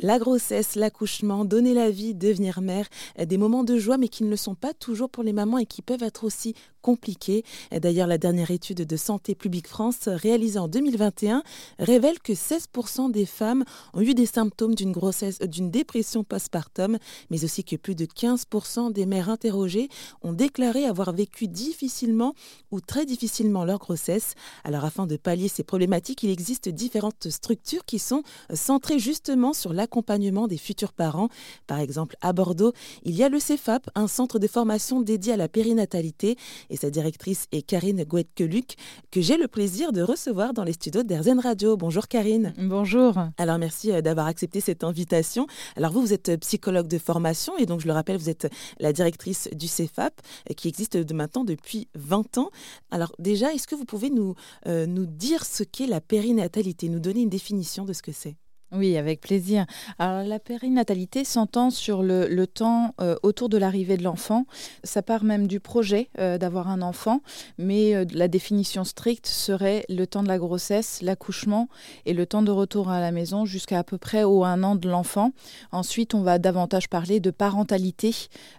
La grossesse, l'accouchement, donner la vie, devenir mère, des moments de joie mais qui ne le sont pas toujours pour les mamans et qui peuvent être aussi compliqués. D'ailleurs, la dernière étude de Santé publique France réalisée en 2021 révèle que 16% des femmes ont eu des symptômes d'une grossesse, d'une dépression postpartum, mais aussi que plus de 15% des mères interrogées ont déclaré avoir vécu difficilement ou très difficilement leur grossesse. Alors afin de pallier ces problématiques, il existe différentes structures qui sont centrées justement sur la accompagnement des futurs parents. Par exemple, à Bordeaux, il y a le CEFAP, un centre de formation dédié à la périnatalité, et sa directrice est Karine Gouetkeluc, que j'ai le plaisir de recevoir dans les studios d'Erzen Radio. Bonjour Karine. Bonjour. Alors merci euh, d'avoir accepté cette invitation. Alors vous, vous êtes psychologue de formation, et donc je le rappelle, vous êtes la directrice du CEFAP, euh, qui existe de maintenant depuis 20 ans. Alors déjà, est-ce que vous pouvez nous, euh, nous dire ce qu'est la périnatalité, nous donner une définition de ce que c'est? Oui, avec plaisir. Alors la périnatalité s'entend sur le, temps euh, autour de l'arrivée de l'enfant. Ça part même du projet euh, d'avoir un enfant, mais euh, la définition stricte serait le temps de la grossesse, l'accouchement et le temps de retour à la maison jusqu'à à peu près au un an de l'enfant. Ensuite, on va davantage parler de parentalité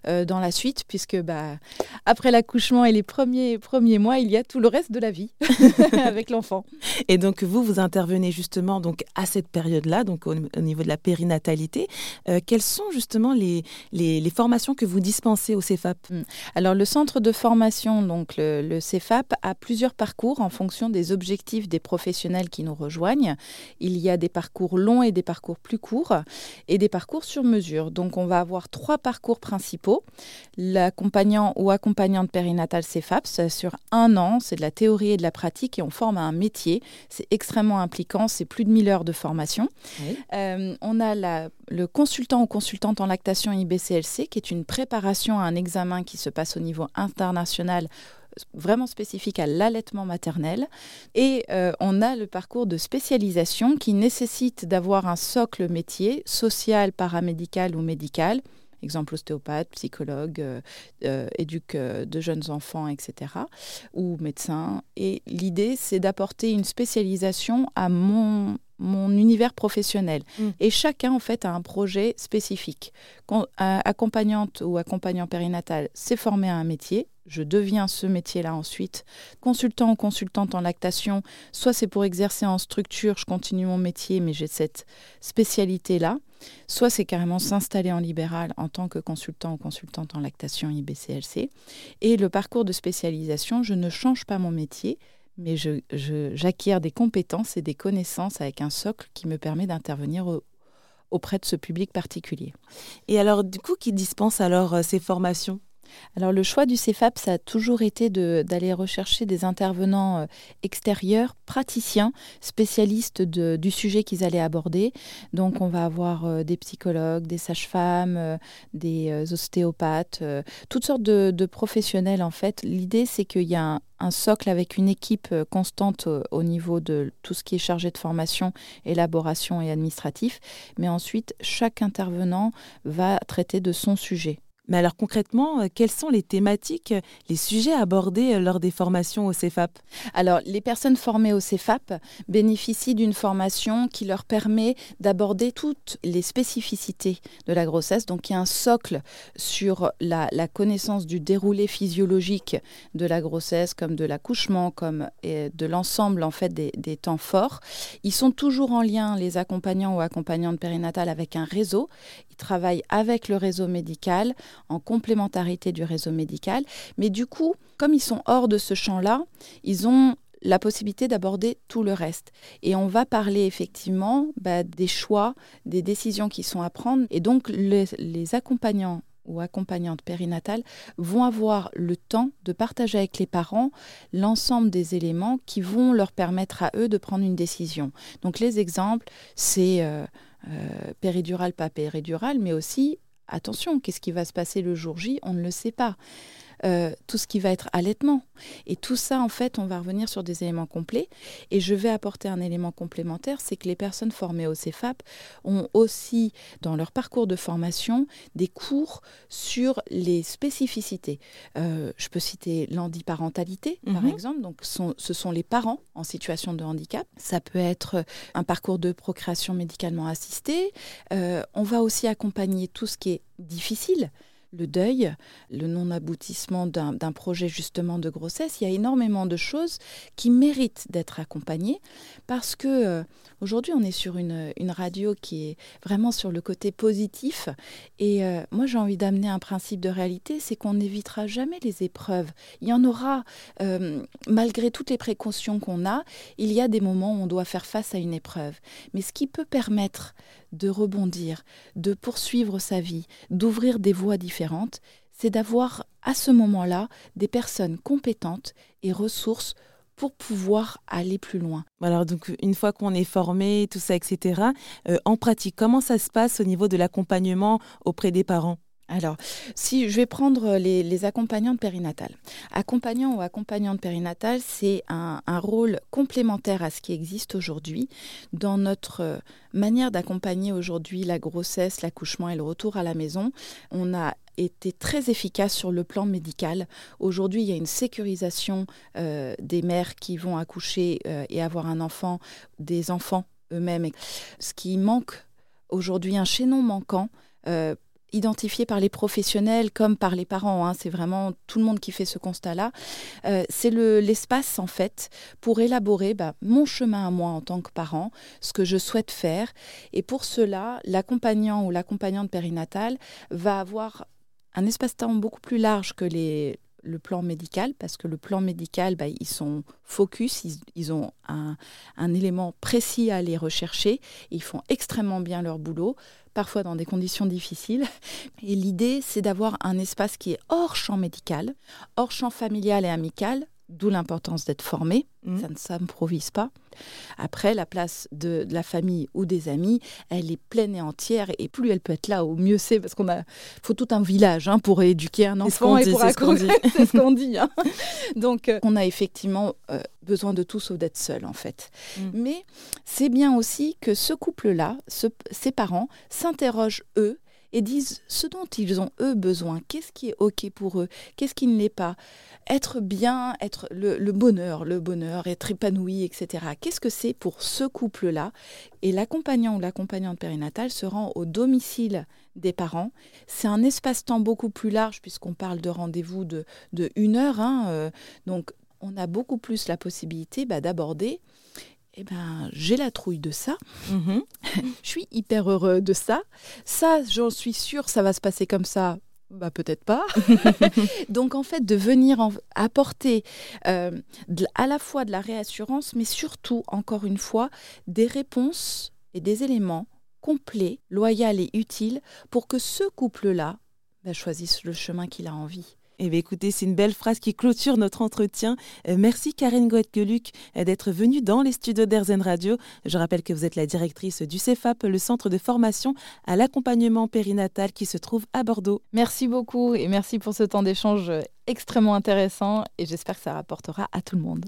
dans la suite, puisque bah, après l'accouchement et les premiers, premiers mois, il y a tout le reste de la vie avec l'enfant. Et donc vous, vous intervenez justement donc à cette période-là donc au, niveau de la périnatalité. Euh, quelles sont justement les, formations que vous dispensez au CEFAP hmm. Alors le centre de formation, donc le, CEFAP, a plusieurs parcours en fonction des objectifs des professionnels qui nous rejoignent. Il y a des parcours longs et des parcours plus courts et des parcours sur mesure. Donc on va avoir trois parcours principaux. L'accompagnant ou accompagnante périnatale CEFAP, c'est sur un an, c'est de la théorie et de la pratique et on forme à un métier. C'est extrêmement impliquant, c'est plus de 1000 heures de formation. Euh, on a le consultant ou consultante en lactation IBCLC, qui est une préparation à un examen qui se passe au niveau international vraiment spécifique à l'allaitement maternel. Et euh, on a le parcours de spécialisation qui nécessite d'avoir un socle métier, social, paramédical ou médical, exemple ostéopathe, psychologue, euh, éduque de jeunes enfants, etc., ou médecin. Et l'idée, c'est d'apporter une spécialisation à mon mon univers professionnel. Mm. Et chacun, en fait, a un projet spécifique. Accompagnante ou accompagnant périnatal s'est formé à un métier, je deviens ce métier-là ensuite. Consultant ou consultante en lactation, soit c'est pour exercer en structure, je continue mon métier, mais j'ai cette spécialité-là. Soit c'est carrément s'installer en libéral en tant que consultant ou consultante en lactation IBCLC. Et le parcours de spécialisation, je ne change pas mon métier, mais j'acquiers je, des compétences et des connaissances avec un socle qui me permet d'intervenir auprès de ce public particulier. Et alors, du coup, qui dispense alors euh, ces formations? Alors le choix du CEFAP, ça a toujours été d'aller rechercher des intervenants euh, extérieurs, praticiens, spécialistes du sujet qu'ils allaient aborder. Donc on va avoir euh, des psychologues, des sages-femmes, euh, des ostéopathes, toutes sortes de, professionnels en fait. L'idée c'est qu'il y a un, socle avec une équipe constante au, niveau de tout ce qui est chargé de formation, élaboration et administratif. Mais ensuite, chaque intervenant va traiter de son sujet. Mais alors concrètement, euh, quelles sont les thématiques, les sujets abordés euh, lors des formations au CEFAP Alors les personnes formées au CEFAP bénéficient d'une formation qui leur permet d'aborder toutes les spécificités de la grossesse. Donc il y a un socle sur la, connaissance du déroulé physiologique de la grossesse, comme de l'accouchement, comme de l'ensemble en fait des, des temps forts. Ils sont toujours en lien, les accompagnants ou accompagnantes périnatales, avec un réseau. Ils travaillent avec le réseau médical en complémentarité du réseau médical. Mais du coup, comme ils sont hors de ce champ-là, ils ont la possibilité d'aborder tout le reste. Et on va parler effectivement bah, des choix, des décisions qui sont à prendre. Et donc les, accompagnants ou accompagnantes périnatales vont avoir le temps de partager avec les parents l'ensemble des éléments qui vont leur permettre à eux de prendre une décision. Donc les exemples, c'est euh, euh, péridural, pas péridural, mais aussi attention, qu'est-ce qui va se passer le jour J? On ne le sait pas. Euh, tout ce qui va être allaitement. Et tout ça, en fait, on va revenir sur des éléments complets. Et je vais apporter un élément complémentaire, c'est que les personnes formées au CEFAP ont aussi, dans leur parcours de formation, des cours sur les spécificités. Euh, je peux citer l'handiparentalité, par mhm. exemple. Donc, ce sont les parents en situation de handicap. Ça peut être un parcours de procréation médicalement assistée. Euh, on va aussi accompagner tout ce qui est difficile le deuil, le non-aboutissement d'un projet justement de grossesse. Il y a énormément de choses qui méritent d'être accompagnées parce que euh, aujourd'hui on est sur une, radio qui est vraiment sur le côté positif et euh, moi j'ai envie d'amener un principe de réalité, c'est qu'on n'évitera jamais les épreuves. Il y en aura, euh, malgré toutes les précautions qu'on a, il y a des moments où on doit faire face à une épreuve. Mais ce qui peut permettre de rebondir, de poursuivre sa vie, d'ouvrir des voies différentes, c'est d'avoir à ce moment-là des personnes compétentes et ressources pour pouvoir aller plus loin. Alors donc une fois qu'on est formé, tout ça, etc. Euh, en pratique, comment ça se passe au niveau de l'accompagnement auprès des parents? Alors, si je vais prendre les, les accompagnantes périnatales. Accompagnant ou accompagnante périnatale, c'est un, rôle complémentaire à ce qui existe aujourd'hui. Dans notre euh, manière d'accompagner aujourd'hui la grossesse, l'accouchement et le retour à la maison, on a été très efficace sur le plan médical. Aujourd'hui, il y a une sécurisation euh, des mères qui vont accoucher euh, et avoir un enfant, des enfants eux-mêmes. Ce qui manque aujourd'hui, un chaînon manquant identifié par les professionnels comme par les parents, hein, c'est vraiment tout le monde qui fait ce constat-là, euh, c'est l'espace en fait pour élaborer bah, mon chemin à moi en tant que parent, ce que je souhaite faire. Et pour cela, l'accompagnant ou l'accompagnante périnatale va avoir un espace-temps beaucoup plus large que le plan médical, parce que le plan médical, bah, ils sont focus, ils, ont un, un, élément précis à aller rechercher, ils font extrêmement bien leur boulot parfois dans des conditions difficiles. Et l'idée, c'est d'avoir un espace qui est hors champ médical, hors champ familial et amical, d'où l'importance d'être formé. Mmh. Ça ne s'improvise pas. Après, la place de, la famille ou des amis, elle est pleine et entière. Et plus elle peut être là, au mieux c'est, parce qu'on a, faut tout un village hein, pour éduquer un enfant et pour accoucher. C'est ce qu'on dit. Hein. Donc, euh, on a effectivement euh, besoin de tout sauf d'être seul, en fait. Mmh. Mais c'est bien aussi que ce couple-là, ces parents, s'interrogent eux et disent ce dont ils ont eux besoin, qu'est-ce qui est OK pour eux, qu'est-ce qui ne l'est pas, être bien, être le, bonheur, le bonheur, être épanoui, etc. Qu'est-ce que c'est pour ce couple-là? Et l'accompagnant ou l'accompagnante périnatale se rend au domicile des parents. C'est un espace-temps beaucoup plus large puisqu'on parle de rendez-vous de, une heure. Hein, euh, donc on a beaucoup plus la possibilité bah, d'aborder eh ben, j'ai la trouille de ça. Mhm. je suis hyper heureux de ça. Ça, j'en suis sûre, ça va se passer comme ça. Bah peut-être pas. Donc en fait de venir apporter euh, à la fois de la réassurance, mais surtout encore une fois des réponses et des éléments complets, loyaux et utiles pour que ce couple-là bah, choisisse le chemin qu'il a envie. Eh bien, écoutez, c'est une belle phrase qui clôture notre entretien. Euh, merci Karen Goethe-Geluc euh, d'être venue dans les studios d'Airzen Radio. Je rappelle que vous êtes la directrice du CEFAP, le centre de formation à l'accompagnement périnatal qui se trouve à Bordeaux. Merci beaucoup et merci pour ce temps d'échange extrêmement intéressant et j'espère que ça rapportera à tout le monde.